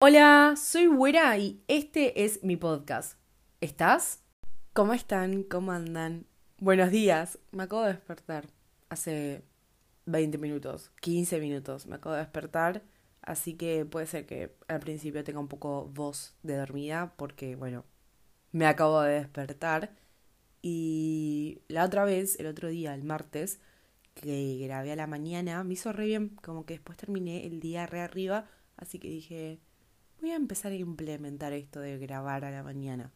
Hola, soy Güera y este es mi podcast. ¿Estás? ¿Cómo están? ¿Cómo andan? Buenos días. Me acabo de despertar hace 20 minutos, 15 minutos. Me acabo de despertar, así que puede ser que al principio tenga un poco voz de dormida porque, bueno, me acabo de despertar. Y la otra vez, el otro día, el martes, que grabé a la mañana, me hizo re bien, como que después terminé el día re arriba, así que dije, voy a empezar a implementar esto de grabar a la mañana.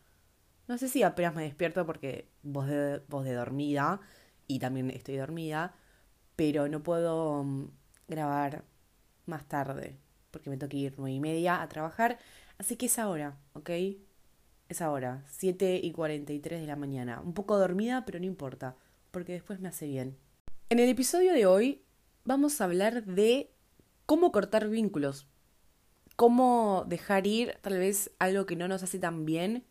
No sé si apenas me despierto porque vos de, voz de dormida y también estoy dormida, pero no puedo mm, grabar más tarde porque me tengo que ir nueve y media a trabajar, así que es ahora, ¿ok? Es ahora, 7 y 43 de la mañana. Un poco dormida, pero no importa, porque después me hace bien. En el episodio de hoy vamos a hablar de cómo cortar vínculos, cómo dejar ir tal vez algo que no nos hace tan bien,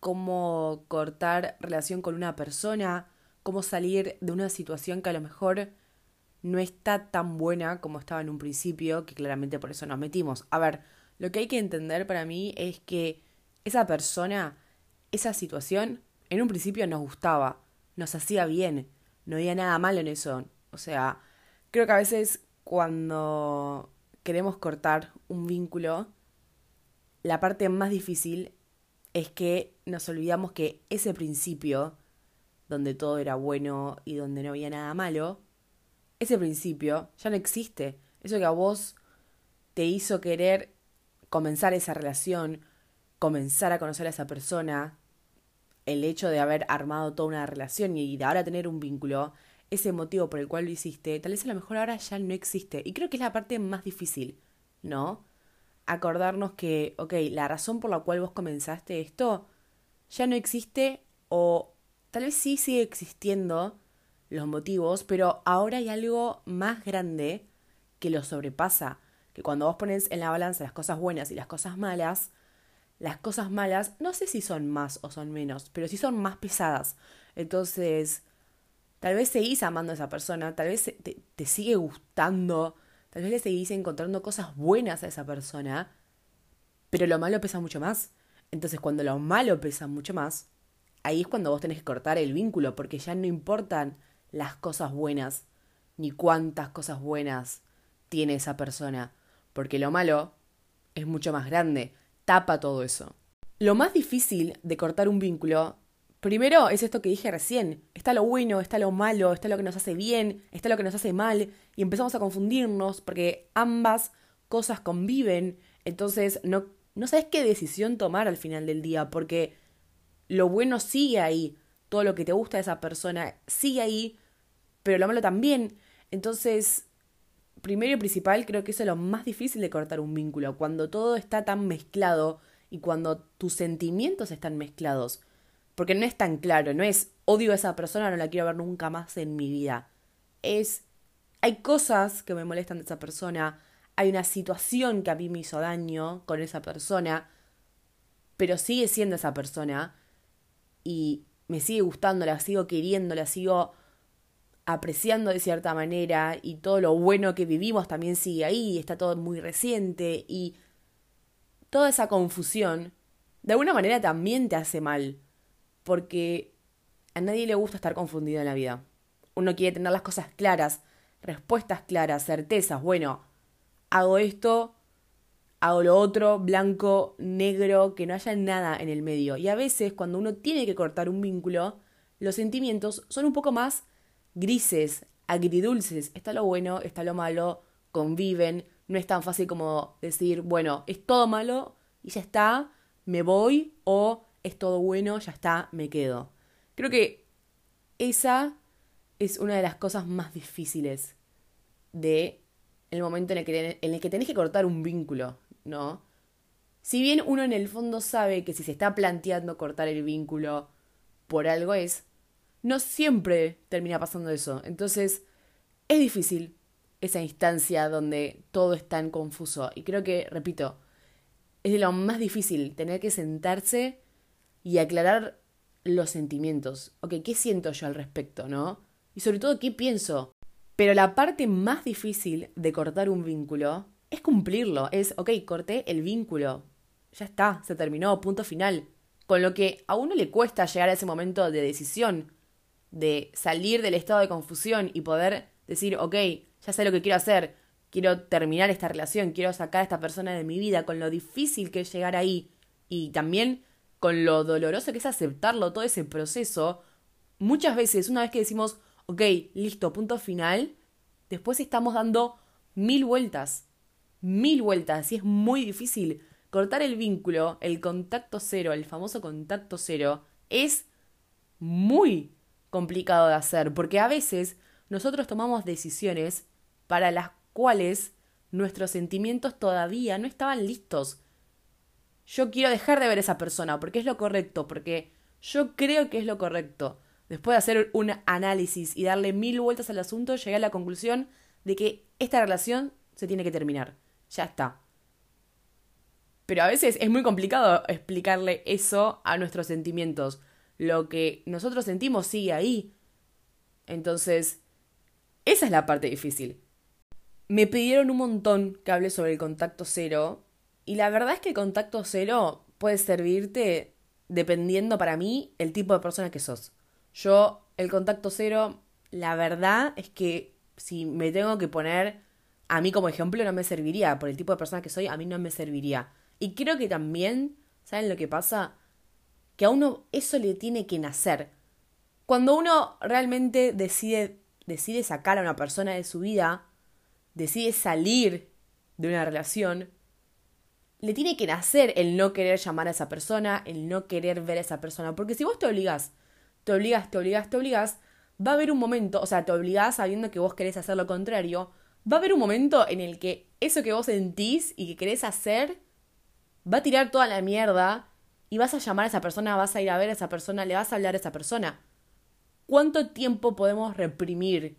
cómo cortar relación con una persona, cómo salir de una situación que a lo mejor no está tan buena como estaba en un principio, que claramente por eso nos metimos. A ver, lo que hay que entender para mí es que esa persona, esa situación, en un principio nos gustaba, nos hacía bien, no había nada malo en eso. O sea, creo que a veces cuando queremos cortar un vínculo, la parte más difícil es que nos olvidamos que ese principio, donde todo era bueno y donde no había nada malo, ese principio ya no existe. Eso que a vos te hizo querer comenzar esa relación, comenzar a conocer a esa persona, el hecho de haber armado toda una relación y de ahora tener un vínculo, ese motivo por el cual lo hiciste, tal vez a lo mejor ahora ya no existe. Y creo que es la parte más difícil, ¿no? Acordarnos que, ok, la razón por la cual vos comenzaste esto ya no existe o tal vez sí sigue existiendo los motivos, pero ahora hay algo más grande que lo sobrepasa. Que cuando vos pones en la balanza las cosas buenas y las cosas malas, las cosas malas no sé si son más o son menos, pero sí son más pesadas. Entonces, Tal vez seguís amando a esa persona, tal vez te, te sigue gustando, tal vez le seguís encontrando cosas buenas a esa persona, pero lo malo pesa mucho más. Entonces cuando lo malo pesa mucho más, ahí es cuando vos tenés que cortar el vínculo, porque ya no importan las cosas buenas, ni cuántas cosas buenas tiene esa persona, porque lo malo es mucho más grande, tapa todo eso. Lo más difícil de cortar un vínculo Primero es esto que dije recién, está lo bueno, está lo malo, está lo que nos hace bien, está lo que nos hace mal, y empezamos a confundirnos porque ambas cosas conviven, entonces no, no sabes qué decisión tomar al final del día, porque lo bueno sigue ahí, todo lo que te gusta de esa persona sigue ahí, pero lo malo también. Entonces, primero y principal, creo que eso es lo más difícil de cortar un vínculo, cuando todo está tan mezclado y cuando tus sentimientos están mezclados. Porque no es tan claro, no es odio a esa persona, no la quiero ver nunca más en mi vida. Es, hay cosas que me molestan de esa persona, hay una situación que a mí me hizo daño con esa persona, pero sigue siendo esa persona y me sigue gustando, la sigo queriendo, la sigo apreciando de cierta manera y todo lo bueno que vivimos también sigue ahí, está todo muy reciente y toda esa confusión de alguna manera también te hace mal porque a nadie le gusta estar confundido en la vida. Uno quiere tener las cosas claras, respuestas claras, certezas. Bueno, hago esto, hago lo otro, blanco, negro, que no haya nada en el medio. Y a veces cuando uno tiene que cortar un vínculo, los sentimientos son un poco más grises, agridulces. Está lo bueno, está lo malo, conviven. No es tan fácil como decir, bueno, es todo malo y ya está, me voy o es todo bueno, ya está, me quedo. Creo que esa es una de las cosas más difíciles de el momento en el que, en el que tenés que cortar un vínculo, ¿no? Si bien uno en el fondo sabe que si se está planteando cortar el vínculo por algo es, no siempre termina pasando eso. Entonces, es difícil esa instancia donde todo es tan confuso. Y creo que, repito, es de lo más difícil tener que sentarse y aclarar los sentimientos. Ok, ¿qué siento yo al respecto, no? Y sobre todo, ¿qué pienso? Pero la parte más difícil de cortar un vínculo es cumplirlo, es, ok, corté el vínculo, ya está, se terminó, punto final. Con lo que a uno le cuesta llegar a ese momento de decisión, de salir del estado de confusión y poder decir, ok, ya sé lo que quiero hacer, quiero terminar esta relación, quiero sacar a esta persona de mi vida, con lo difícil que es llegar ahí y también con lo doloroso que es aceptarlo, todo ese proceso, muchas veces, una vez que decimos, ok, listo, punto final, después estamos dando mil vueltas, mil vueltas, y es muy difícil. Cortar el vínculo, el contacto cero, el famoso contacto cero, es muy complicado de hacer, porque a veces nosotros tomamos decisiones para las cuales nuestros sentimientos todavía no estaban listos. Yo quiero dejar de ver a esa persona porque es lo correcto, porque yo creo que es lo correcto. Después de hacer un análisis y darle mil vueltas al asunto, llegué a la conclusión de que esta relación se tiene que terminar. Ya está. Pero a veces es muy complicado explicarle eso a nuestros sentimientos lo que nosotros sentimos sigue ahí. Entonces, esa es la parte difícil. Me pidieron un montón que hable sobre el contacto cero y la verdad es que el contacto cero puede servirte dependiendo para mí el tipo de persona que sos. Yo, el contacto cero, la verdad es que si me tengo que poner a mí como ejemplo no me serviría, por el tipo de persona que soy, a mí no me serviría. Y creo que también, ¿saben lo que pasa? que a uno eso le tiene que nacer. Cuando uno realmente decide, decide sacar a una persona de su vida, decide salir de una relación, le tiene que nacer el no querer llamar a esa persona, el no querer ver a esa persona. Porque si vos te obligás, te obligás, te obligás, te obligás, va a haber un momento, o sea, te obligás sabiendo que vos querés hacer lo contrario, va a haber un momento en el que eso que vos sentís y que querés hacer va a tirar toda la mierda y vas a llamar a esa persona, vas a ir a ver a esa persona, le vas a hablar a esa persona. ¿Cuánto tiempo podemos reprimir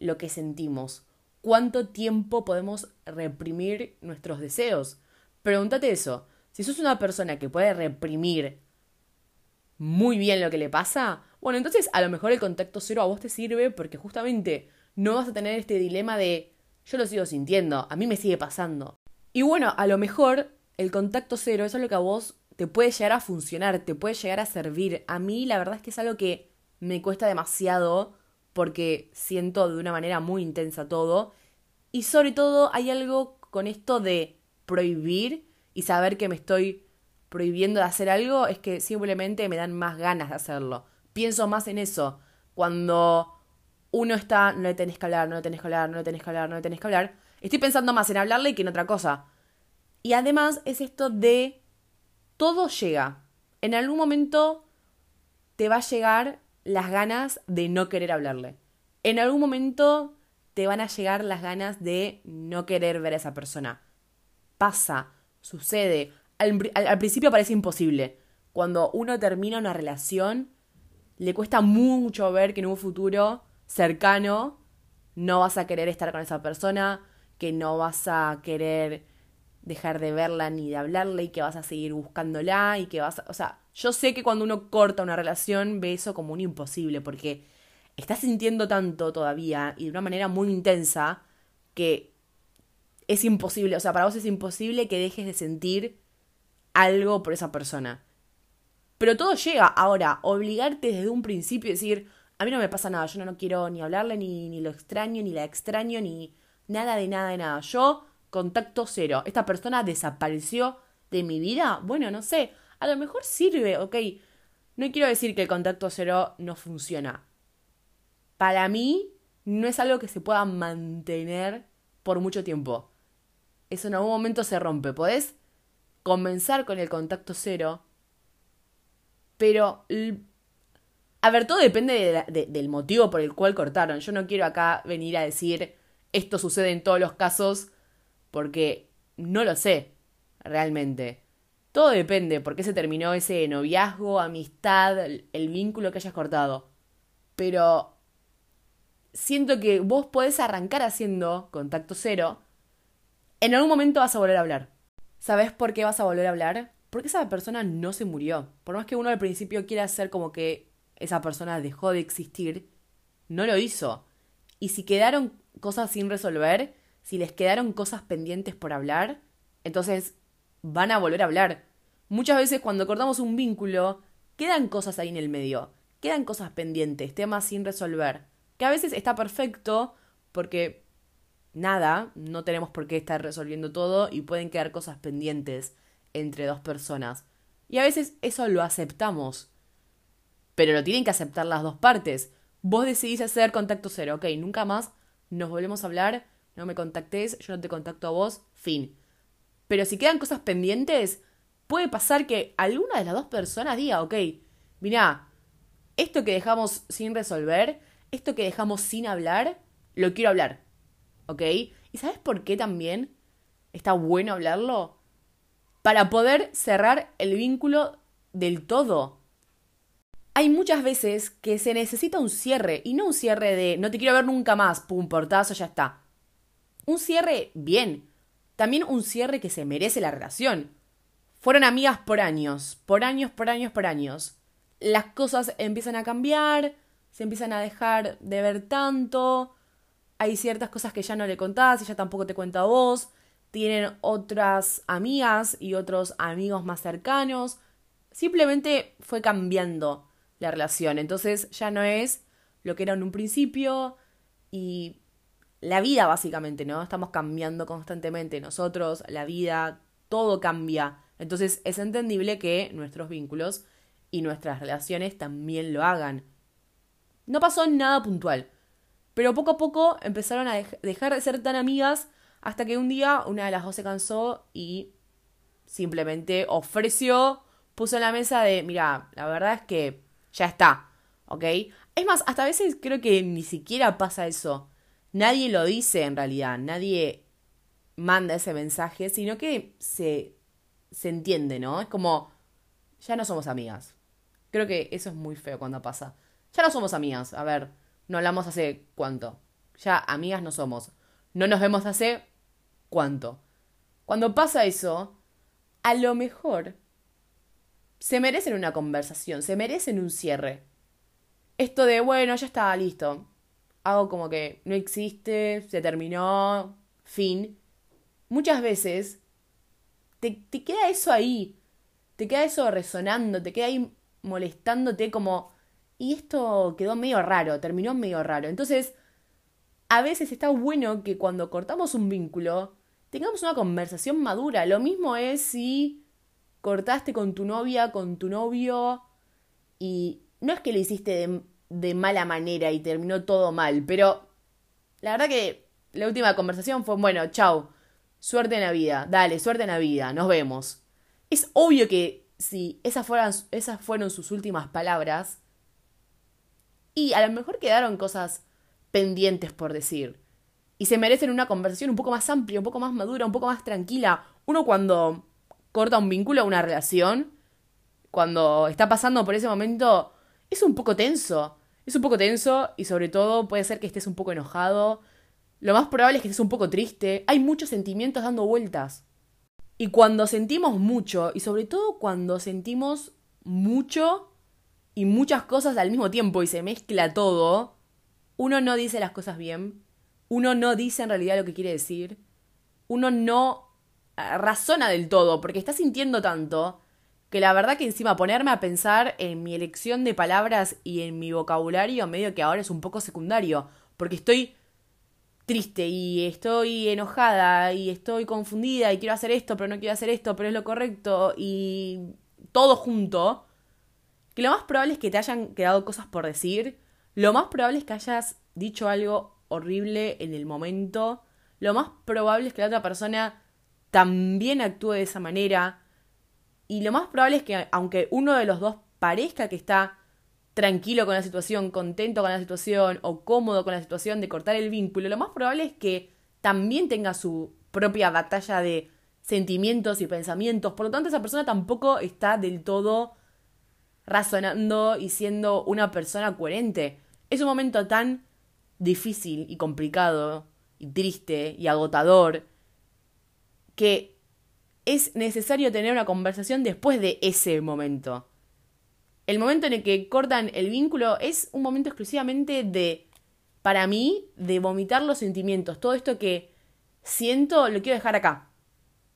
lo que sentimos? ¿Cuánto tiempo podemos reprimir nuestros deseos? Pregúntate eso. Si sos una persona que puede reprimir muy bien lo que le pasa, bueno, entonces a lo mejor el contacto cero a vos te sirve porque justamente no vas a tener este dilema de yo lo sigo sintiendo, a mí me sigue pasando. Y bueno, a lo mejor el contacto cero es lo que a vos te puede llegar a funcionar, te puede llegar a servir. A mí la verdad es que es algo que me cuesta demasiado porque siento de una manera muy intensa todo. Y sobre todo hay algo con esto de prohibir y saber que me estoy prohibiendo de hacer algo, es que simplemente me dan más ganas de hacerlo. Pienso más en eso. Cuando uno está, no le tenés que hablar, no le tenés que hablar, no le tenés que hablar, no le tenés que hablar, estoy pensando más en hablarle que en otra cosa. Y además es esto de todo llega. En algún momento te va a llegar las ganas de no querer hablarle. En algún momento te van a llegar las ganas de no querer ver a esa persona. Pasa, sucede. Al, principio parece imposible. Cuando uno termina una relación, le cuesta mucho ver que en un futuro cercano no vas a querer estar con esa persona, que no vas a querer dejar de verla ni de hablarle y que vas a seguir buscándola y que vas a... O sea, yo sé que cuando uno corta una relación ve eso como un imposible porque estás sintiendo tanto todavía y de una manera muy intensa que es imposible, o sea, para vos es imposible que dejes de sentir algo por esa persona. Pero todo llega ahora, obligarte desde un principio y decir, a mí no me pasa nada, yo no, no quiero ni hablarle, ni, ni lo extraño, ni la extraño, ni nada de nada de nada. Yo contacto cero. Esta persona desapareció de mi vida. Bueno, no sé. A lo mejor sirve, ok. No quiero decir que el contacto cero no funciona. Para mí, no es algo que se pueda mantener por mucho tiempo. Eso en algún momento se rompe. Podés comenzar con el contacto cero, pero... A ver, todo depende del motivo por el cual cortaron. Yo no quiero acá venir a decir esto sucede en todos los casos porque no lo sé, realmente. Todo depende por qué se terminó ese noviazgo, amistad, el vínculo que hayas cortado. Pero siento que vos podés arrancar haciendo contacto cero. En algún momento vas a volver a hablar. ¿Sabes por qué vas a volver a hablar? Porque esa persona no se murió. Por más que uno al principio quiera hacer como que esa persona dejó de existir, no lo hizo. Y si quedaron cosas sin resolver, si les quedaron cosas pendientes por hablar, entonces van a volver a hablar. Muchas veces cuando cortamos un vínculo, quedan cosas ahí en el medio, quedan cosas pendientes, temas sin resolver, que a veces está perfecto porque nada, no tenemos por qué estar resolviendo todo y pueden quedar cosas pendientes entre dos personas. Y a veces eso lo aceptamos. Pero lo tienen que aceptar las dos partes. Vos decidís hacer contacto cero, ok, nunca más nos volvemos a hablar, no me contactes, yo no te contacto a vos, fin. Pero si quedan cosas pendientes, puede pasar que alguna de las dos personas diga, ok, mira, esto que dejamos sin resolver, esto que dejamos sin hablar, lo quiero hablar. ¿Ok? ¿Y sabes por qué también está bueno hablarlo? Para poder cerrar el vínculo del todo. Hay muchas veces que se necesita un cierre, y no un cierre de no te quiero ver nunca más, pum, portazo, ya está. Un cierre bien. También un cierre que se merece la relación. Fueron amigas por años, por años, por años, por años. Las cosas empiezan a cambiar, se empiezan a dejar de ver tanto, hay ciertas cosas que ya no le contás, ella tampoco te cuenta a vos, tienen otras amigas y otros amigos más cercanos. Simplemente fue cambiando la relación, entonces ya no es lo que era en un principio y la vida básicamente, ¿no? Estamos cambiando constantemente, nosotros, la vida, todo cambia. Entonces es entendible que nuestros vínculos y nuestras relaciones también lo hagan. No pasó nada puntual, pero poco a poco empezaron a dejar de ser tan amigas hasta que un día una de las dos se cansó y simplemente ofreció, puso en la mesa de, mira, la verdad es que ya está, ¿ok? Es más, hasta a veces creo que ni siquiera pasa eso. Nadie lo dice en realidad, nadie manda ese mensaje, sino que se, se entiende, ¿no? Es como, ya no somos amigas. Creo que eso es muy feo cuando pasa. Ya no somos amigas, a ver no hablamos hace cuánto. Ya amigas no somos. No nos vemos hace cuánto. Cuando pasa eso, a lo mejor se merecen una conversación, se merecen un cierre. Esto de, bueno, ya está, listo. Hago como que no existe, se terminó, fin. Muchas veces te, te queda eso ahí, te queda eso resonando, te queda ahí molestándote como y esto quedó medio raro, terminó medio raro. Entonces, a veces está bueno que cuando cortamos un vínculo, tengamos una conversación madura. Lo mismo es si cortaste con tu novia, con tu novio, y no es que lo hiciste de, mala manera y terminó todo mal, pero la verdad que la última conversación fue, bueno, chau, suerte en la vida, dale, suerte en la vida, nos vemos. Es obvio que si esas, fueran, esas fueron sus últimas palabras, y a lo mejor quedaron cosas pendientes por decir. Y se merecen una conversación un poco más amplia, un poco más madura, un poco más tranquila. Uno cuando corta un vínculo, una relación, cuando está pasando por ese momento, es un poco tenso. Es un poco tenso y sobre todo puede ser que estés un poco enojado. Lo más probable es que estés un poco triste. Hay muchos sentimientos dando vueltas. Y cuando sentimos mucho, y sobre todo cuando sentimos mucho, y muchas cosas al mismo tiempo y se mezcla todo, uno no dice las cosas bien, uno no dice en realidad lo que quiere decir, uno no eh, razona del todo porque está sintiendo tanto que la verdad que encima ponerme a pensar en mi elección de palabras y en mi vocabulario medio que ahora es un poco secundario, porque estoy triste y estoy enojada y estoy confundida y quiero hacer esto, pero no quiero hacer esto, pero es lo correcto y todo junto que lo más probable es que te hayan quedado cosas por decir, lo más probable es que hayas dicho algo horrible en el momento, lo más probable es que la otra persona también actúe de esa manera, y lo más probable es que aunque uno de los dos parezca que está tranquilo con la situación, contento con la situación o cómodo con la situación de cortar el vínculo, lo más probable es que también tenga su propia batalla de sentimientos y pensamientos. Por lo tanto, esa persona tampoco está del todo razonando y siendo una persona coherente. Es un momento tan difícil y complicado y triste y agotador que es necesario tener una conversación después de ese momento. El momento en el que cortan el vínculo es un momento exclusivamente de, para mí, de vomitar los sentimientos. Todo esto que siento, lo quiero dejar acá.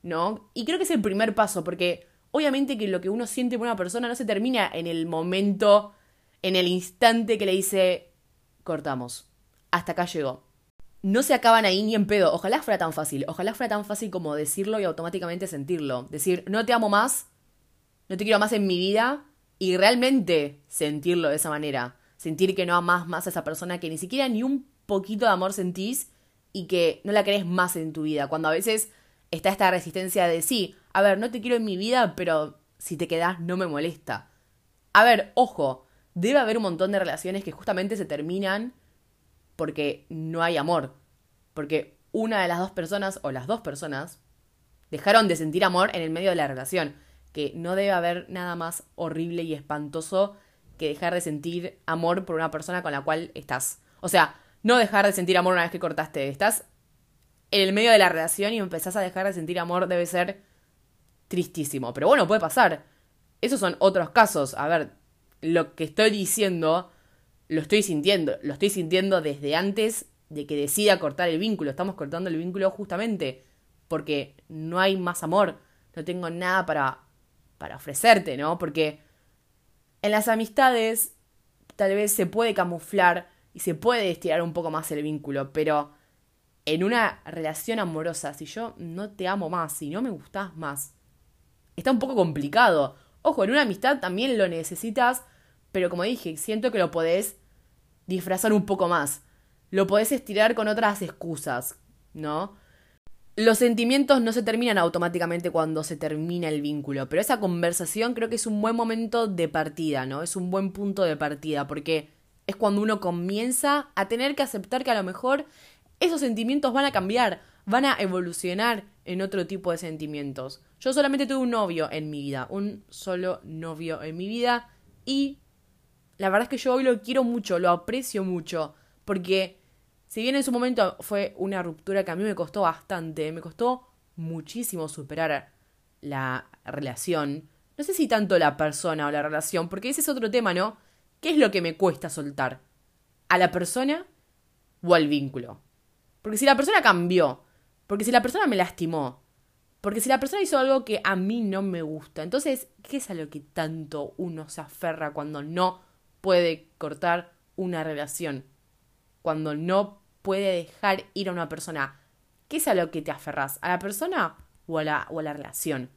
¿No? Y creo que es el primer paso, porque obviamente que lo que uno siente por una persona no se termina en el momento, en el instante que le dice, cortamos. Hasta acá llegó. No se acaban ahí ni en pedo. Ojalá fuera tan fácil. Ojalá fuera tan fácil como decirlo y automáticamente sentirlo. Decir, no te amo más, no te quiero más en mi vida, y realmente sentirlo de esa manera. Sentir que no amas más a esa persona, que ni siquiera ni un poquito de amor sentís y que no la querés más en tu vida. Cuando a veces está esta resistencia de sí, a ver, no te quiero en mi vida, pero si te quedás no me molesta. A ver, ojo, debe haber un montón de relaciones que justamente se terminan porque no hay amor. Porque una de las dos personas o las dos personas dejaron de sentir amor en el medio de la relación que no debe haber nada más horrible y espantoso que dejar de sentir amor por una persona con la cual estás. O sea, no dejar de sentir amor una vez que cortaste. Estás en el medio de la relación y empezás a dejar de sentir amor debe ser tristísimo. Pero bueno, puede pasar. Esos son otros casos. A ver, lo que estoy diciendo, lo estoy sintiendo. Lo estoy sintiendo desde antes de que decida cortar el vínculo. Estamos cortando el vínculo justamente porque no hay más amor. No tengo nada para para ofrecerte, ¿no? Porque en las amistades tal vez se puede camuflar y se puede estirar un poco más el vínculo, pero en una relación amorosa, si yo no te amo más, si no me gustas más, está un poco complicado. Ojo, en una amistad también lo necesitas, pero como dije, siento que lo podés disfrazar un poco más. Lo podés estirar con otras excusas, ¿no? Los sentimientos no se terminan automáticamente cuando se termina el vínculo, pero esa conversación creo que es un buen momento de partida, ¿no? Es un buen punto de partida, porque es cuando uno comienza a tener que aceptar que a lo mejor esos sentimientos van a cambiar, van a evolucionar en otro tipo de sentimientos. Yo solamente tuve un novio en mi vida, un solo novio en mi vida, y la verdad es que yo hoy lo quiero mucho, lo aprecio mucho, porque si bien en su momento fue una ruptura que a mí me costó bastante, me costó muchísimo superar la relación. No sé si tanto la persona o la relación, porque ese es otro tema, ¿no? ¿Qué es lo que me cuesta soltar? ¿A la persona o al vínculo? Porque si la persona cambió, porque si la persona me lastimó, porque si la persona hizo algo que a mí no me gusta, entonces, ¿qué es a lo que tanto uno se aferra cuando no puede cortar una relación? Cuando no puede dejar ir a una persona. ¿Qué es a lo que te aferras? ¿A la persona o a la, o a la relación?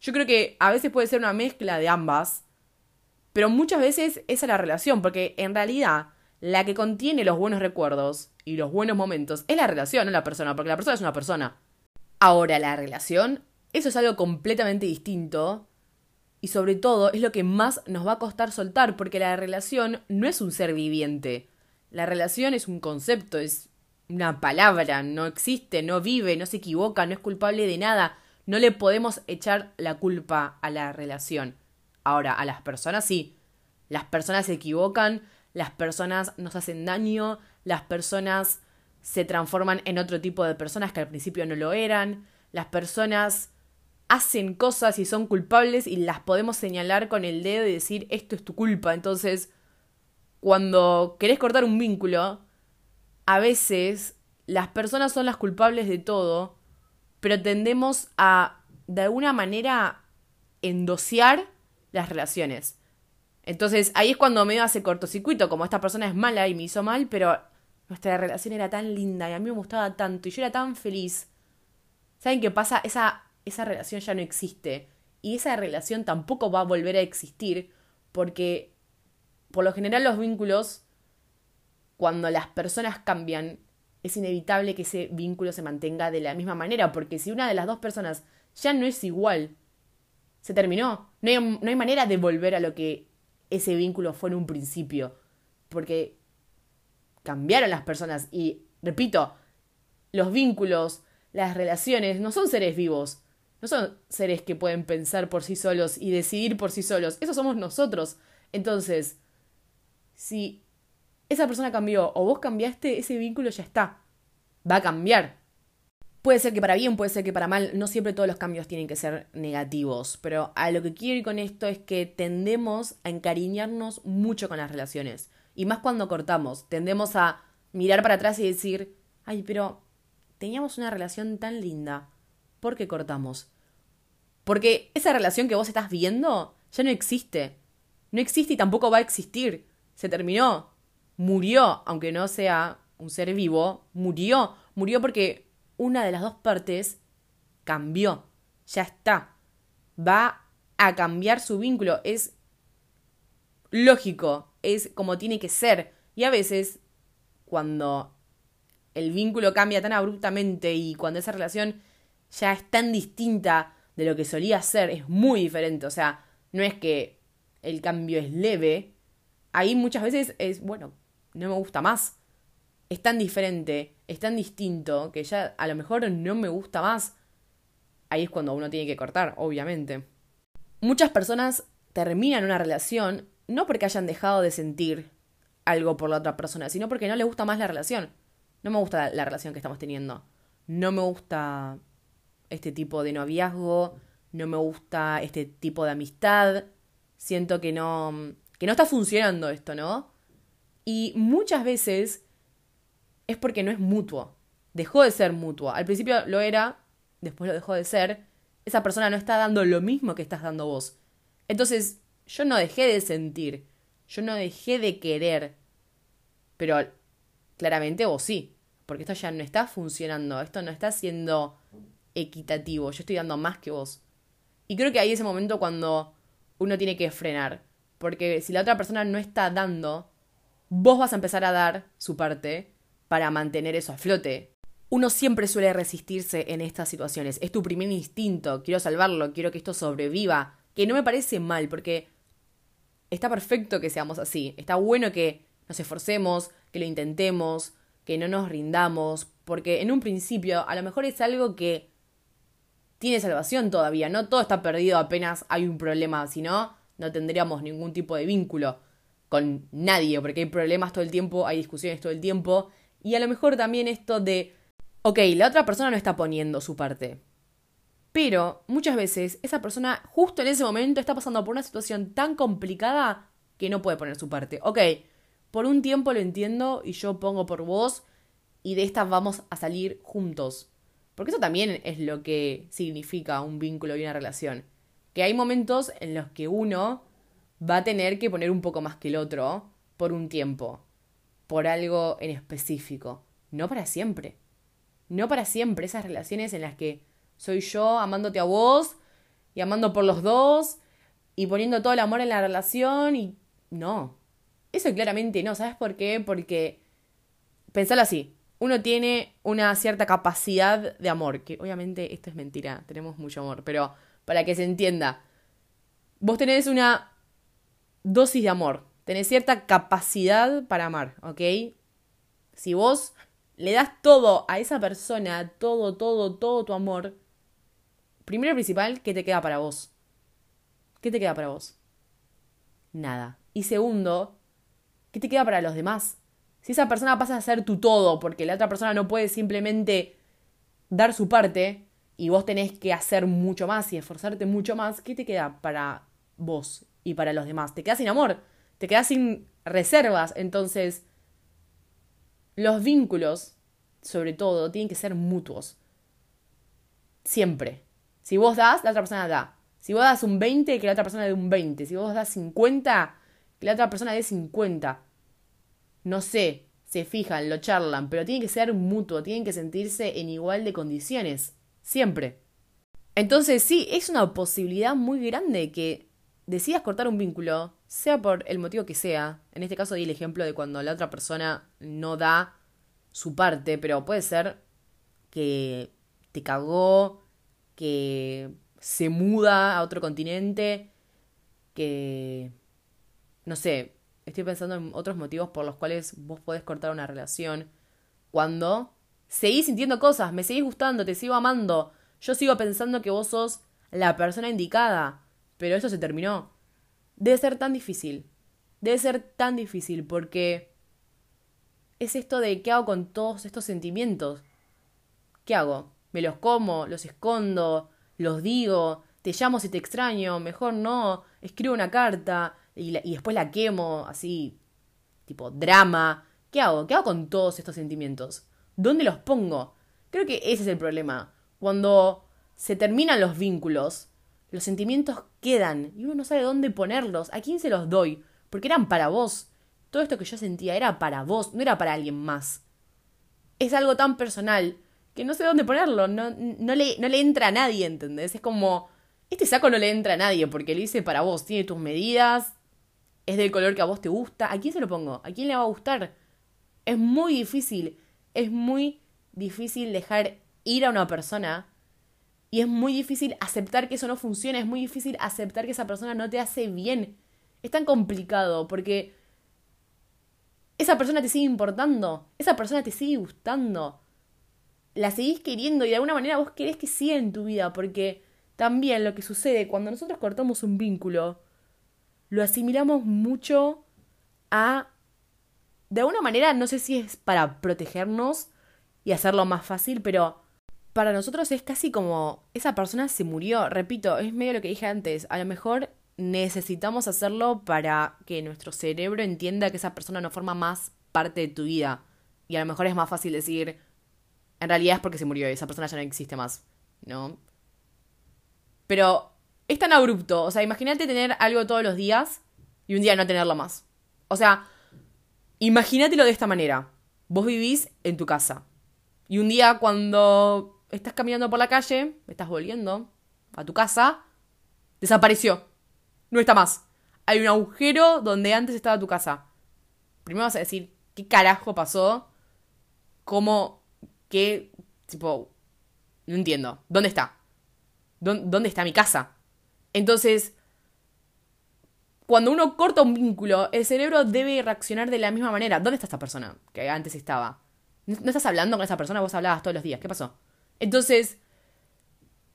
Yo creo que a veces puede ser una mezcla de ambas, pero muchas veces es a la relación, porque en realidad la que contiene los buenos recuerdos y los buenos momentos es la relación, no la persona, porque la persona es una persona. Ahora, la relación, eso es algo completamente distinto y sobre todo es lo que más nos va a costar soltar, porque la relación no es un ser viviente. La relación es un concepto, es una palabra, no existe, no vive, no se equivoca, no es culpable de nada. No le podemos echar la culpa a la relación. Ahora, a las personas sí. Las personas se equivocan, las personas nos hacen daño, las personas se transforman en otro tipo de personas que al principio no lo eran, las personas hacen cosas y son culpables y las podemos señalar con el dedo y decir esto es tu culpa. Entonces, cuando querés cortar un vínculo, a veces las personas son las culpables de todo, pero tendemos a, de alguna manera, endosiar las relaciones. Entonces ahí es cuando me hace cortocircuito, como esta persona es mala y me hizo mal, pero nuestra relación era tan linda y a mí me gustaba tanto y yo era tan feliz. ¿Saben qué pasa? Esa, esa relación ya no existe y esa relación tampoco va a volver a existir porque por lo general los vínculos, cuando las personas cambian, es inevitable que ese vínculo se mantenga de la misma manera, porque si una de las dos personas ya no es igual, se terminó. No hay, no hay manera de volver a lo que ese vínculo fue en un principio, porque cambiaron las personas y, repito, los vínculos, las relaciones no son seres vivos, no son seres que pueden pensar por sí solos y decidir por sí solos, eso somos nosotros. Entonces, si esa persona cambió o vos cambiaste, ese vínculo ya está. Va a cambiar. Puede ser que para bien, puede ser que para mal, no siempre todos los cambios tienen que ser negativos, pero a lo que quiero ir con esto es que tendemos a encariñarnos mucho con las relaciones. Y más cuando cortamos, tendemos a mirar para atrás y decir, ay, pero teníamos una relación tan linda. ¿Por qué cortamos? Porque esa relación que vos estás viendo ya no existe. No existe y tampoco va a existir. Se terminó. Murió, aunque no sea un ser vivo, murió. Murió porque una de las dos partes cambió. Ya está. Va a cambiar su vínculo. Es lógico. Es como tiene que ser. Y a veces, cuando el vínculo cambia tan abruptamente y cuando esa relación ya es tan distinta de lo que solía ser, es muy diferente. O sea, no es que el cambio es leve. Ahí muchas veces es, bueno, no me gusta más. Es tan diferente, es tan distinto, que ya a lo mejor no me gusta más. Ahí es cuando uno tiene que cortar, obviamente. Muchas personas terminan una relación no porque hayan dejado de sentir algo por la otra persona, sino porque no les gusta más la relación. No me gusta la relación que estamos teniendo. No me gusta este tipo de noviazgo, no me gusta este tipo de amistad. Siento que no que no está funcionando esto, ¿no? Y muchas veces es porque no es mutuo. Dejó de ser mutuo. Al principio lo era, después lo dejó de ser. Esa persona no está dando lo mismo que estás dando vos. Entonces, yo no dejé de sentir, yo no dejé de querer. Pero claramente vos sí, porque esto ya no está funcionando, esto no está siendo equitativo, yo estoy dando más que vos. Y creo que ahí es el momento cuando uno tiene que frenar, porque si la otra persona no está dando, vos vas a empezar a dar su parte para mantener eso a flote. Uno siempre suele resistirse en estas situaciones, es tu primer instinto, quiero salvarlo, quiero que esto sobreviva, que no me parece mal, porque está perfecto que seamos así, está bueno que nos esforcemos, que lo intentemos, que no nos rindamos, porque en un principio a lo mejor es algo que tiene salvación todavía, no todo está perdido apenas hay un problema, si no, no tendríamos ningún tipo de vínculo con nadie, porque hay problemas todo el tiempo, hay discusiones todo el tiempo, y a lo mejor también esto de, ok, la otra persona no está poniendo su parte, pero muchas veces esa persona justo en ese momento está pasando por una situación tan complicada que no puede poner su parte. Ok, por un tiempo lo entiendo y yo pongo por vos y de esta vamos a salir juntos. Porque eso también es lo que significa un vínculo y una relación. Que hay momentos en los que uno va a tener que poner un poco más que el otro por un tiempo, por algo en específico. No para siempre. No para siempre. Esas relaciones en las que soy yo amándote a vos y amando por los dos y poniendo todo el amor en la relación y no. Eso claramente no, ¿sabes por qué? Porque pensalo así, uno tiene una cierta capacidad de amor, que obviamente esto es mentira, tenemos mucho amor, pero para que se entienda, vos tenés una dosis de amor, tenés cierta capacidad para amar, ¿ok? Si vos le das todo a esa persona, todo, todo, todo tu amor, Primero y principal, ¿qué te queda para vos? ¿Qué te queda para vos? Nada. Y segundo, ¿qué te queda para los demás? Si esa persona pasa a ser tu todo porque la otra persona no puede simplemente dar su parte y vos tenés que hacer mucho más y esforzarte mucho más, ¿qué te queda para vos y para los demás? Te quedas sin amor, te quedas sin reservas. Entonces, los vínculos, sobre todo, tienen que ser mutuos. Siempre. Si vos das, la otra persona da. Si vos das un 20, que la otra persona dé un 20. Si vos das 50, que la otra persona dé 50. No sé, se fijan, lo charlan, pero tiene que ser mutuo, tienen que sentirse en igual de condiciones. Siempre. Entonces sí, es una posibilidad muy grande que decidas cortar un vínculo, sea por el motivo que sea. En este caso di el ejemplo de cuando la otra persona no da su parte, pero puede ser que te cagó, que se muda a otro continente, que, no sé, estoy pensando en otros motivos por los cuales vos podés cortar una relación, cuando seguís sintiendo cosas, me seguís gustando, te sigo amando, yo sigo pensando que vos sos la persona indicada, pero eso se terminó. Debe ser tan difícil, debe ser tan difícil porque es esto de qué hago con todos estos sentimientos. ¿Qué hago? me los como, los escondo, los digo, te llamo si te extraño, mejor no, escribo una carta y, después la quemo, así, tipo drama. ¿Qué hago? ¿Qué hago con todos estos sentimientos? ¿Dónde los pongo? Creo que ese es el problema. Cuando se terminan los vínculos, los sentimientos quedan y uno no sabe dónde ponerlos, a quién se los doy, porque eran para vos. Todo esto que yo sentía era para vos, no era para alguien más. Es algo tan personal que no sé dónde ponerlo, no, no, le, no le entra a nadie, ¿entendés? Es como, este saco no le entra a nadie porque lo hice para vos, tiene tus medidas, es del color que a vos te gusta, ¿a quién se lo pongo? ¿A quién le va a gustar? Es muy difícil, es muy difícil dejar ir a una persona y es muy difícil aceptar que eso no funciona, es muy difícil aceptar que esa persona no te hace bien. Es tan complicado porque esa persona te sigue importando, esa persona te sigue gustando la seguís queriendo y de alguna manera vos querés que siga en tu vida, porque también lo que sucede cuando nosotros cortamos un vínculo, lo asimilamos mucho a... De alguna manera, no sé si es para protegernos y hacerlo más fácil, pero para nosotros es casi como esa persona se murió. Repito, es medio lo que dije antes. A lo mejor necesitamos hacerlo para que nuestro cerebro entienda que esa persona no forma más parte de tu vida. Y a lo mejor es más fácil decir, en realidad es porque se murió y esa persona ya no existe más, ¿no? Pero es tan abrupto. O sea, imagínate tener algo todos los días y un día no tenerlo más. O sea, imagínatelo de esta manera. Vos vivís en tu casa. Y un día cuando estás caminando por la calle, estás volviendo a tu casa, desapareció. No está más. Hay un agujero donde antes estaba tu casa. Primero vas a decir, ¿qué carajo pasó? ¿Cómo que, tipo, no entiendo. ¿Dónde está? ¿Dónde está mi casa? Entonces, cuando uno corta un vínculo, el cerebro debe reaccionar de la misma manera. ¿Dónde está esta persona que antes estaba? ¿No estás hablando con esa persona? Vos hablabas todos los días. ¿Qué pasó? Entonces,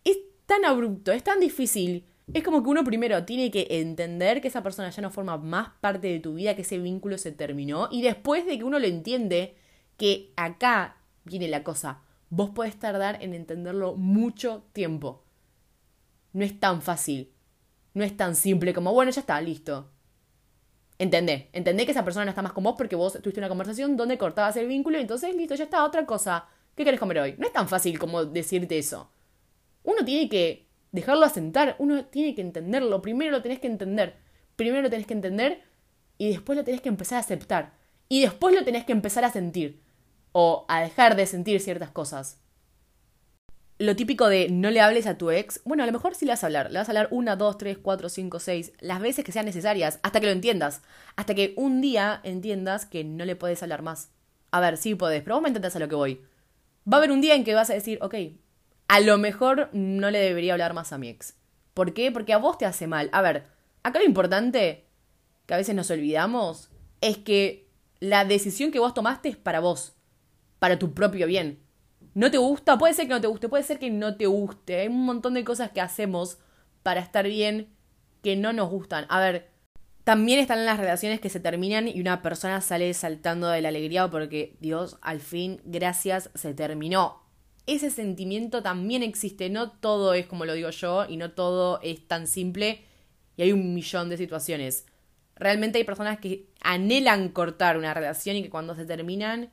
es tan abrupto, es tan difícil. Es como que uno primero tiene que entender que esa persona ya no forma más parte de tu vida, que ese vínculo se terminó. Y después de que uno lo entiende, que acá viene la cosa. Vos podés tardar en entenderlo mucho tiempo. No es tan fácil. No es tan simple como, bueno, ya está, listo. Entendé. Entendé que esa persona no está más con vos porque vos tuviste una conversación donde cortabas el vínculo y entonces, listo, ya está, otra cosa. ¿Qué querés comer hoy? No es tan fácil como decirte eso. Uno tiene que dejarlo asentar, uno tiene que entenderlo. Primero lo tenés que entender. Primero lo tenés que entender y después lo tenés que empezar a aceptar. Y después lo tenés que empezar a sentir o a dejar de sentir ciertas cosas. Lo típico de no le hables a tu ex, bueno, a lo mejor sí le vas a hablar. Le vas a hablar una, dos, tres, cuatro, cinco, seis, las veces que sean necesarias, hasta que lo entiendas. Hasta que un día entiendas que no le puedes hablar más. A ver, sí podés, pero vos me entendés a lo que voy. Va a haber un día en que vas a decir, ok, a lo mejor no le debería hablar más a mi ex. ¿Por qué? Porque a vos te hace mal. A ver, acá lo importante, que a veces nos olvidamos, es que la decisión que vos tomaste es para vos para tu propio bien. No te gusta, puede ser que no te guste, puede ser que no te guste. Hay un montón de cosas que hacemos para estar bien que no nos gustan. A ver, también están las relaciones que se terminan y una persona sale saltando de la alegría porque Dios, al fin, gracias, se terminó. Ese sentimiento también existe, no todo es como lo digo yo y no todo es tan simple y hay un millón de situaciones. Realmente hay personas que anhelan cortar una relación y que cuando se terminan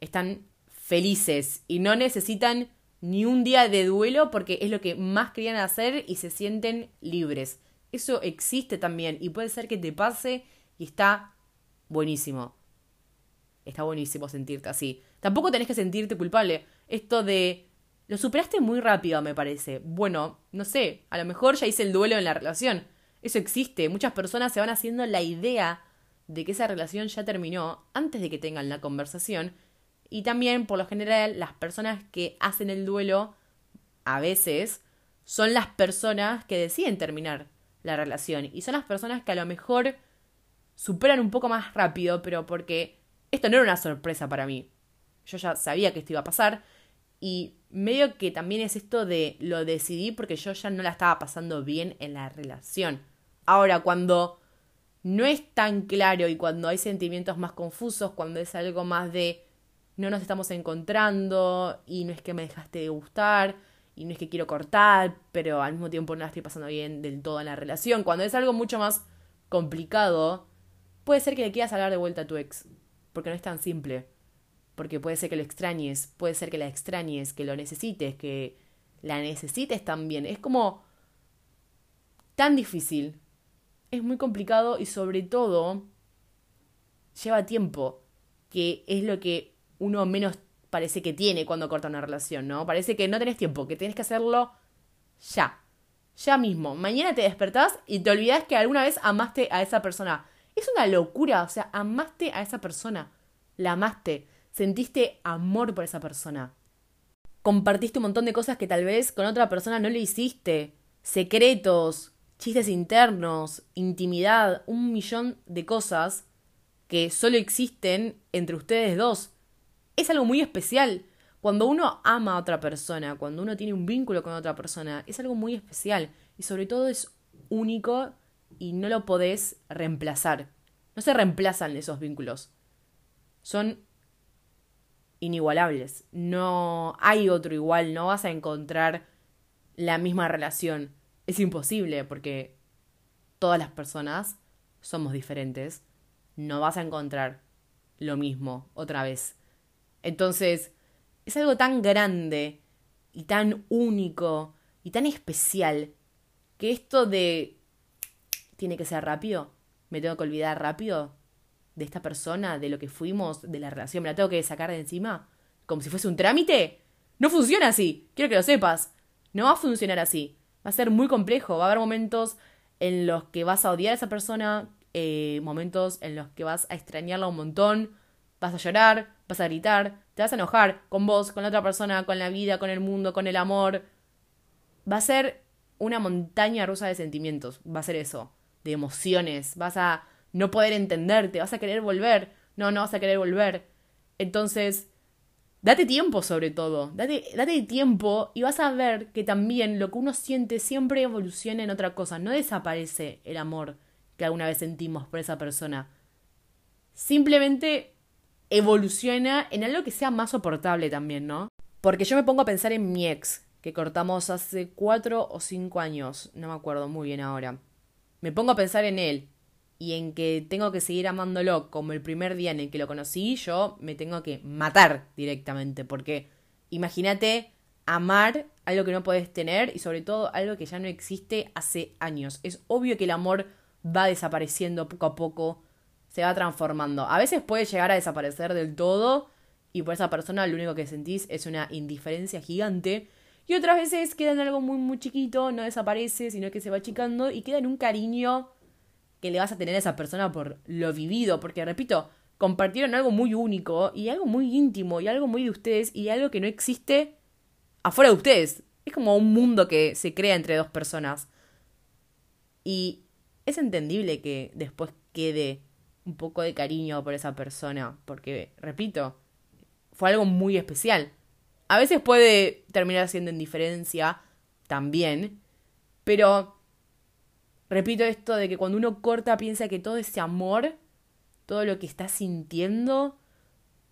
están felices y no necesitan ni un día de duelo porque es lo que más querían hacer y se sienten libres. Eso existe también y puede ser que te pase y está buenísimo. Está buenísimo sentirte así. Tampoco tenés que sentirte culpable. Esto de... Lo superaste muy rápido, me parece. Bueno, no sé, a lo mejor ya hice el duelo en la relación. Eso existe. Muchas personas se van haciendo la idea de que esa relación ya terminó antes de que tengan la conversación y también, por lo general, las personas que hacen el duelo, a veces, son las personas que deciden terminar la relación. Y son las personas que a lo mejor superan un poco más rápido, pero porque esto no era una sorpresa para mí. Yo ya sabía que esto iba a pasar. Y medio que también es esto de lo decidí porque yo ya no la estaba pasando bien en la relación. Ahora, cuando no es tan claro y cuando hay sentimientos más confusos, cuando es algo más de no nos estamos encontrando y no es que me dejaste de gustar y no es que quiero cortar, pero al mismo tiempo no la estoy pasando bien del todo en la relación. Cuando es algo mucho más complicado, puede ser que le quieras hablar de vuelta a tu ex, porque no es tan simple. porque puede ser que lo extrañes, puede ser que la extrañes, que lo necesites, que la necesites también. Es como tan difícil, es muy complicado y sobre todo lleva tiempo, que es lo que uno menos parece que tiene cuando corta una relación, ¿no? Parece que no tenés tiempo, que tenés que hacerlo ya, ya mismo. Mañana te despertás y te olvidás que alguna vez amaste a esa persona. Es una locura, o sea, amaste a esa persona, la amaste sentiste amor por esa persona. Compartiste un montón de cosas que tal vez con otra persona no le hiciste. Secretos, chistes internos, intimidad, un millón de cosas que solo existen entre ustedes dos. Es algo muy especial. Cuando uno ama a otra persona, cuando uno tiene un vínculo con otra persona, es algo muy especial. Y sobre todo es único y no lo podés reemplazar. No se reemplazan esos vínculos. Son inigualables. No hay otro igual, no vas a encontrar la misma relación. Es imposible porque todas las personas somos diferentes. No vas a encontrar lo mismo otra vez. Entonces, es algo tan grande y tan único y tan especial que esto de tiene que ser rápido, me tengo que olvidar rápido, de esta persona, de lo que fuimos, de la relación, me la tengo que sacar de encima, como si fuese un trámite. No funciona así, quiero que lo sepas. No va a funcionar así. Va a ser muy complejo, va a haber momentos en los que vas a odiar a esa persona, eh, momentos en los que vas a extrañarla un montón, vas a llorar, vas a gritar, te vas a enojar con vos, con la otra persona, con la vida, con el mundo, con el amor. Va a ser una montaña rusa de sentimientos, va a ser eso, de emociones, vas a no poder entenderte, vas a querer volver, no, no vas a querer volver. Entonces, date tiempo sobre todo, date, date tiempo y vas a ver que también lo que uno siente siempre evoluciona en otra cosa, no desaparece el amor que alguna vez sentimos por esa persona. Simplemente evoluciona en algo que sea más soportable también, ¿no? Porque yo me pongo a pensar en mi ex, que cortamos hace cuatro o cinco años, no me acuerdo muy bien ahora. Me pongo a pensar en él, y en que tengo que seguir amándolo como el primer día en el que lo conocí, yo me tengo que matar directamente, porque imagínate amar algo que no puedes tener y sobre todo algo que ya no existe hace años. Es obvio que el amor va desapareciendo poco a poco, se va transformando. A veces puede llegar a desaparecer del todo y por esa persona lo único que sentís es una indiferencia gigante. Y otras veces queda en algo muy muy chiquito, no desaparece, sino que se va achicando y queda en un cariño que le vas a tener a esa persona por lo vivido, porque repito, compartieron algo muy único y algo muy íntimo y algo muy de ustedes y algo que no existe afuera de ustedes. Es como un mundo que se crea entre dos personas. Y es entendible que después quede un poco de cariño por esa persona, porque, repito, fue algo muy especial. A veces puede terminar siendo indiferencia también, pero repito esto de que cuando uno corta piensa que todo ese amor, todo lo que estás sintiendo,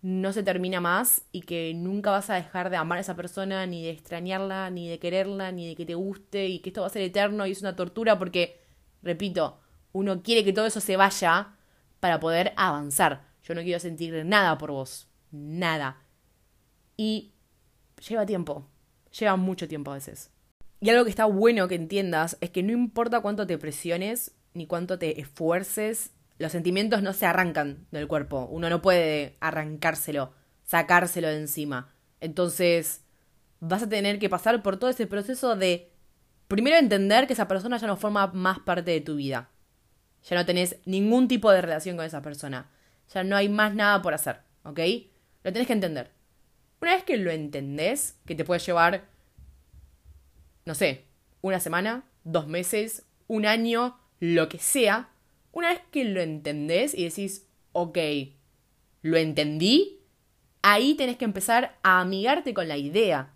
no se termina más y que nunca vas a dejar de amar a esa persona, ni de extrañarla, ni de quererla, ni de que te guste y que esto va a ser eterno y es una tortura porque, repito, uno quiere que todo eso se vaya para poder avanzar. Yo no quiero sentir nada por vos, nada. Y lleva tiempo, lleva mucho tiempo a veces. Y algo que está bueno que entiendas es que no importa cuánto te presiones ni cuánto te esfuerces, los sentimientos no se arrancan del cuerpo. Uno no puede arrancárselo, sacárselo de encima. Entonces, vas a tener que pasar por todo ese proceso de primero entender que esa persona ya no forma más parte de tu vida. Ya no tenés ningún tipo de relación con esa persona. Ya no hay más nada por hacer, ¿ok? Lo tenés que entender. Una vez que lo entendés, que te puede llevar no sé, una semana, dos meses, un año, lo que sea, una vez que lo entendés y decís, ok, lo entendí, ahí tenés que empezar a amigarte con la idea.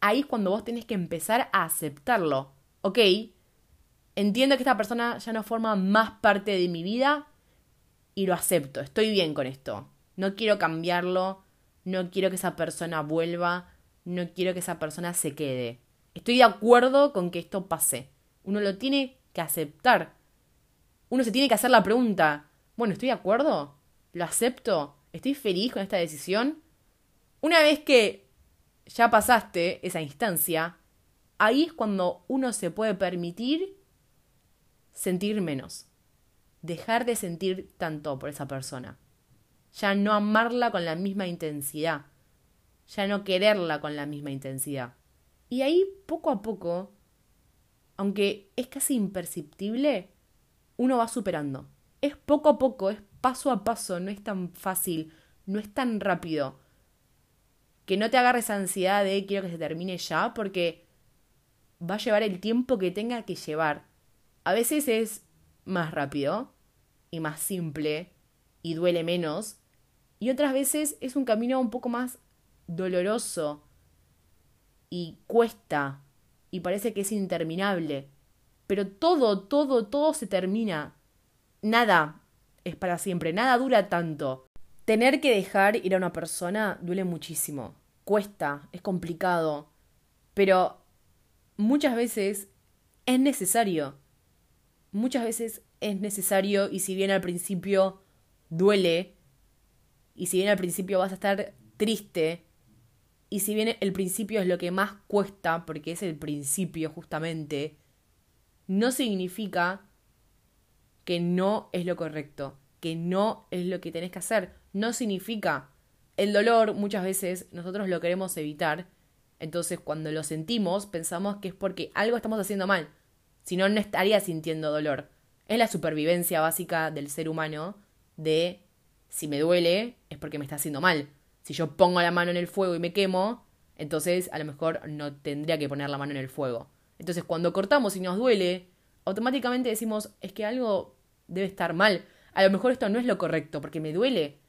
Ahí es cuando vos tenés que empezar a aceptarlo. Ok, entiendo que esta persona ya no forma más parte de mi vida y lo acepto, estoy bien con esto. No quiero cambiarlo, no quiero que esa persona vuelva, no quiero que esa persona se quede. Estoy de acuerdo con que esto pase. Uno lo tiene que aceptar. Uno se tiene que hacer la pregunta, bueno, ¿estoy de acuerdo? ¿Lo acepto? ¿Estoy feliz con esta decisión? Una vez que ya pasaste esa instancia, ahí es cuando uno se puede permitir sentir menos. Dejar de sentir tanto por esa persona. Ya no amarla con la misma intensidad. Ya no quererla con la misma intensidad. Y ahí, poco a poco, aunque es casi imperceptible, uno va superando. Es poco a poco, es paso a paso, no es tan fácil, no es tan rápido. Que no te agarres ansiedad de quiero que se termine ya, porque va a llevar el tiempo que tenga que llevar. A veces es más rápido y más simple y duele menos, y otras veces es un camino un poco más doloroso y cuesta y parece que es interminable. Pero todo, todo, todo se termina. Nada es para siempre, nada dura tanto. Tener que dejar ir a una persona duele muchísimo. Cuesta, es complicado. Pero muchas veces es necesario. Muchas veces es necesario y si bien al principio duele, y si bien al principio vas a estar triste, y si bien el principio es lo que más cuesta, porque es el principio justamente, no significa que no es lo correcto, que no es lo que tenés que hacer. No significa. El dolor muchas veces nosotros lo queremos evitar, entonces cuando lo sentimos pensamos que es porque algo estamos haciendo mal, si no, no estaría sintiendo dolor. Es la supervivencia básica del ser humano de si me duele es porque me está haciendo mal. Si yo pongo la mano en el fuego y me quemo, entonces a lo mejor no tendría que poner la mano en el fuego. Entonces cuando cortamos y nos duele, automáticamente decimos, es que algo debe estar mal. A lo mejor esto no es lo correcto, porque me duele.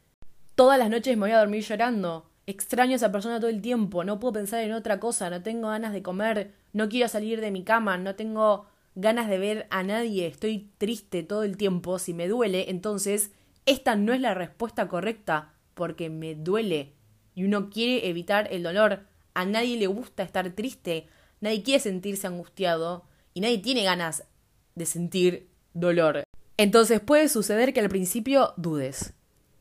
Todas las noches me voy a dormir llorando. Extraño a esa persona todo el tiempo, no puedo pensar en otra cosa, no tengo ganas de comer, no quiero salir de mi cama, no tengo ganas de ver a nadie, estoy triste todo el tiempo. Si me duele, entonces esta no es la respuesta correcta porque me duele y uno quiere evitar el dolor. A nadie le gusta estar triste, nadie quiere sentirse angustiado y nadie tiene ganas de sentir dolor. Entonces puede suceder que al principio dudes,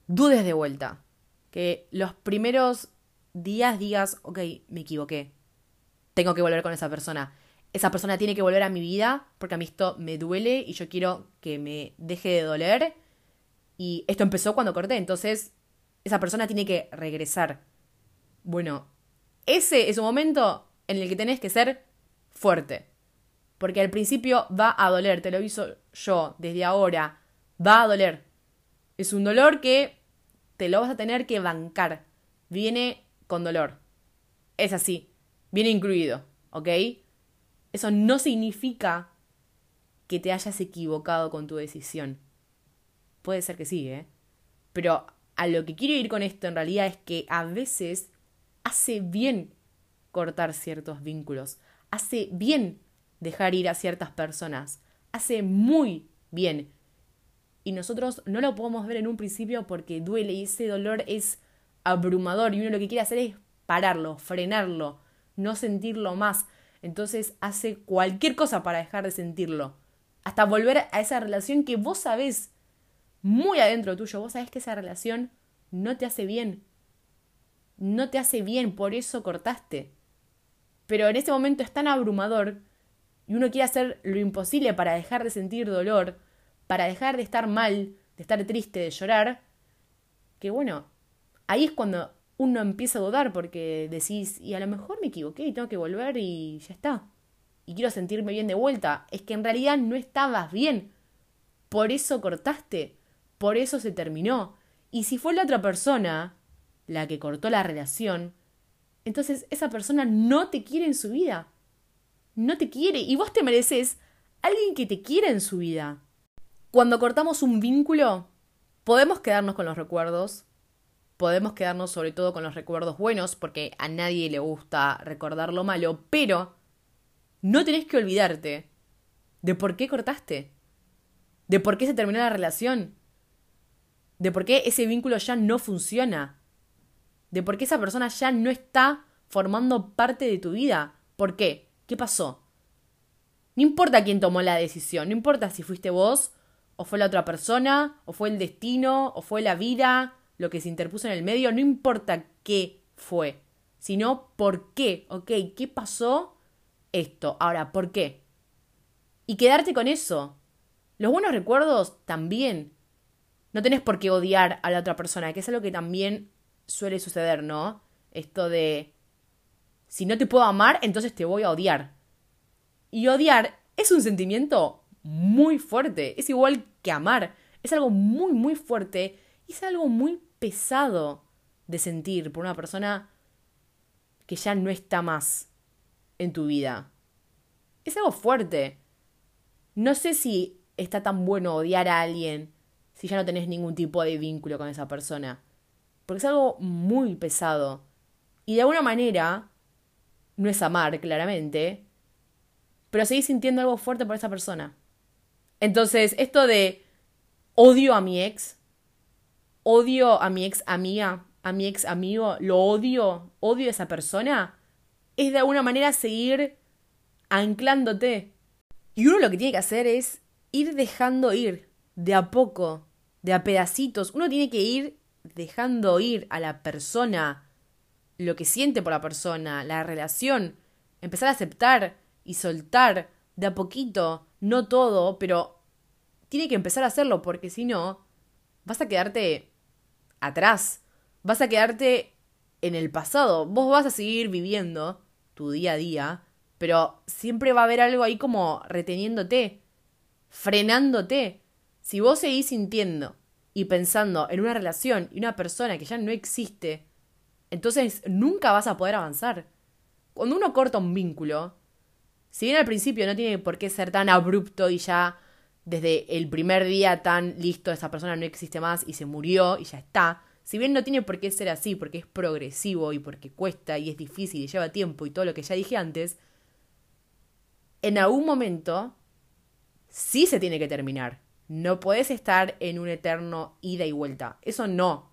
dudes de vuelta, que los primeros días digas, ok, me equivoqué, tengo que volver con esa persona. Esa persona tiene que volver a mi vida porque a mí esto me duele y yo quiero que me deje de doler. Y esto empezó cuando corté, entonces esa persona tiene que regresar. Bueno, ese es un momento en el que tenés que ser fuerte. Porque al principio va a doler, te lo aviso yo desde ahora, va a doler. Es un dolor que te lo vas a tener que bancar. Viene con dolor. Es así, viene incluido, ¿ok? Eso no significa que te hayas equivocado con tu decisión. Puede ser que sí, ¿eh? Pero a lo que quiero ir con esto en realidad es que a veces hace bien cortar ciertos vínculos, hace bien dejar ir a ciertas personas, hace muy bien. Y nosotros no lo podemos ver en un principio porque duele y ese dolor es abrumador y uno lo que quiere hacer es pararlo, frenarlo, no sentirlo más. Entonces hace cualquier cosa para dejar de sentirlo. Hasta volver a esa relación que vos sabés muy adentro tuyo, vos sabés que esa relación no te hace bien. No te hace bien, por eso cortaste. Pero en ese momento es tan abrumador y uno quiere hacer lo imposible para dejar de sentir dolor, para dejar de estar mal, de estar triste, de llorar, que bueno, ahí es cuando uno empieza a dudar porque decís, y a lo mejor me equivoqué y tengo que volver y ya está. Y quiero sentirme bien de vuelta. Es que en realidad no estabas bien. Por eso cortaste. Por eso se terminó. Y si fue la otra persona la que cortó la relación, entonces esa persona no te quiere en su vida. No te quiere. Y vos te mereces alguien que te quiera en su vida. Cuando cortamos un vínculo, podemos quedarnos con los recuerdos. Podemos quedarnos sobre todo con los recuerdos buenos, porque a nadie le gusta recordar lo malo, pero no tenés que olvidarte de por qué cortaste, de por qué se terminó la relación, de por qué ese vínculo ya no funciona, de por qué esa persona ya no está formando parte de tu vida. ¿Por qué? ¿Qué pasó? No importa quién tomó la decisión, no importa si fuiste vos, o fue la otra persona, o fue el destino, o fue la vida, lo que se interpuso en el medio, no importa qué fue, sino por qué, ok, ¿qué pasó esto? Ahora, ¿por qué? Y quedarte con eso. Los buenos recuerdos también. No tenés por qué odiar a la otra persona, que es algo que también suele suceder, ¿no? Esto de, si no te puedo amar, entonces te voy a odiar. Y odiar es un sentimiento muy fuerte, es igual que amar, es algo muy, muy fuerte y es algo muy pesado de sentir por una persona que ya no está más en tu vida. Es algo fuerte. No sé si está tan bueno odiar a alguien si ya no tenés ningún tipo de vínculo con esa persona. Porque es algo muy pesado. Y de alguna manera, no es amar, claramente, pero seguís sintiendo algo fuerte por esa persona. Entonces, esto de odio a mi ex, odio a mi ex amiga, a mi ex amigo, lo odio, odio a esa persona, es de alguna manera seguir anclándote. Y uno lo que tiene que hacer es ir dejando ir, de a poco, de a pedacitos. Uno tiene que ir dejando ir a la persona, lo que siente por la persona, la relación, empezar a aceptar y soltar de a poquito, no todo, pero tiene que empezar a hacerlo porque si no, vas a quedarte atrás, vas a quedarte en el pasado, vos vas a seguir viviendo tu día a día, pero siempre va a haber algo ahí como reteniéndote, frenándote. Si vos seguís sintiendo y pensando en una relación y una persona que ya no existe, entonces nunca vas a poder avanzar. Cuando uno corta un vínculo, si bien al principio no tiene por qué ser tan abrupto y ya desde el primer día tan listo, esa persona no existe más y se murió y ya está, si bien no tiene por qué ser así, porque es progresivo y porque cuesta y es difícil y lleva tiempo y todo lo que ya dije antes, en algún momento sí se tiene que terminar. No puedes estar en un eterno ida y vuelta. Eso no.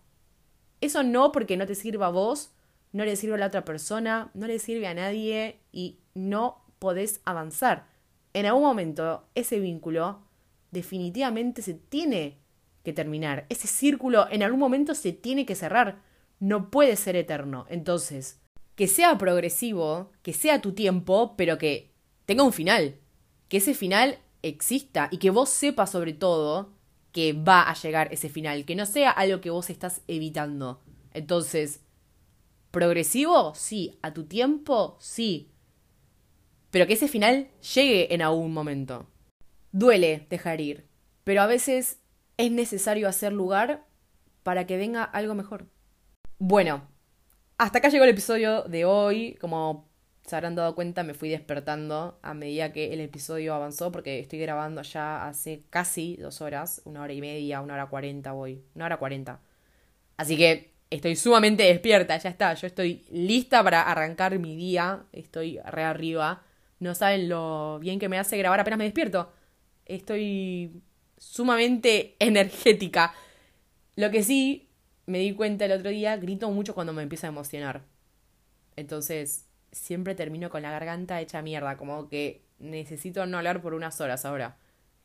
Eso no porque no te sirva a vos, no le sirve a la otra persona, no le sirve a nadie y no podés avanzar. En algún momento ese vínculo definitivamente se tiene que terminar. Ese círculo en algún momento se tiene que cerrar. No puede ser eterno. Entonces, que sea progresivo, que sea tu tiempo, pero que tenga un final. Que ese final exista y que vos sepas sobre todo que va a llegar ese final. Que no sea algo que vos estás evitando. Entonces, progresivo, sí. A tu tiempo, sí. Pero que ese final llegue en algún momento. Duele dejar ir, pero a veces es necesario hacer lugar para que venga algo mejor. Bueno, hasta acá llegó el episodio de hoy. Como se habrán dado cuenta, me fui despertando a medida que el episodio avanzó, porque estoy grabando ya hace casi dos horas, una hora y media, una hora cuarenta voy, una hora cuarenta. Así que estoy sumamente despierta, ya está, yo estoy lista para arrancar mi día, estoy re arriba. No saben lo bien que me hace grabar apenas me despierto. Estoy sumamente energética. Lo que sí me di cuenta el otro día, grito mucho cuando me empiezo a emocionar. Entonces, siempre termino con la garganta hecha mierda, como que necesito no hablar por unas horas ahora.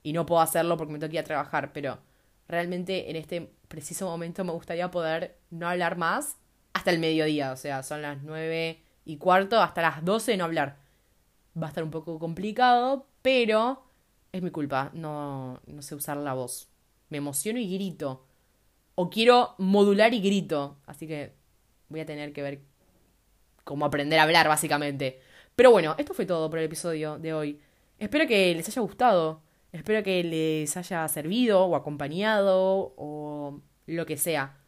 Y no puedo hacerlo porque me que ir a trabajar, pero realmente en este preciso momento me gustaría poder no hablar más hasta el mediodía, o sea, son las nueve y cuarto, hasta las doce no hablar. Va a estar un poco complicado, pero es mi culpa, no, no sé usar la voz. Me emociono y grito. O quiero modular y grito. Así que voy a tener que ver cómo aprender a hablar, básicamente. Pero bueno, esto fue todo por el episodio de hoy. Espero que les haya gustado. Espero que les haya servido o acompañado o lo que sea.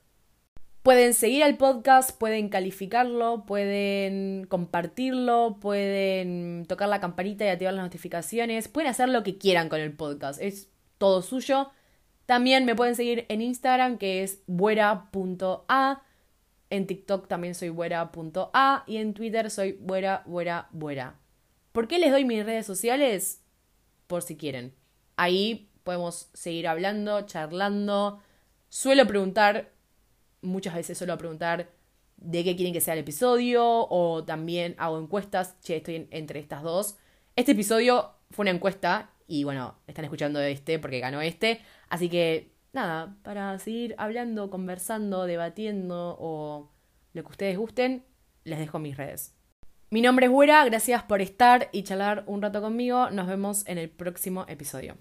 Pueden seguir al podcast, pueden calificarlo, pueden compartirlo, pueden tocar la campanita y activar las notificaciones, pueden hacer lo que quieran con el podcast, es todo suyo. También me pueden seguir en Instagram que es buera.a, en TikTok también soy buera.a y en Twitter soy buera, buera, buera. ¿Por qué les doy mis redes sociales? Por si quieren. Ahí podemos seguir hablando, charlando. Suelo preguntar muchas veces suelo preguntar de qué quieren que sea el episodio o también hago encuestas, che, estoy entre estas dos. Este episodio fue una encuesta y bueno, están escuchando este porque ganó este, así que nada, para seguir hablando, conversando, debatiendo o lo que ustedes gusten, les dejo mis redes. Mi nombre es Güera, gracias por estar y charlar un rato conmigo. Nos vemos en el próximo episodio.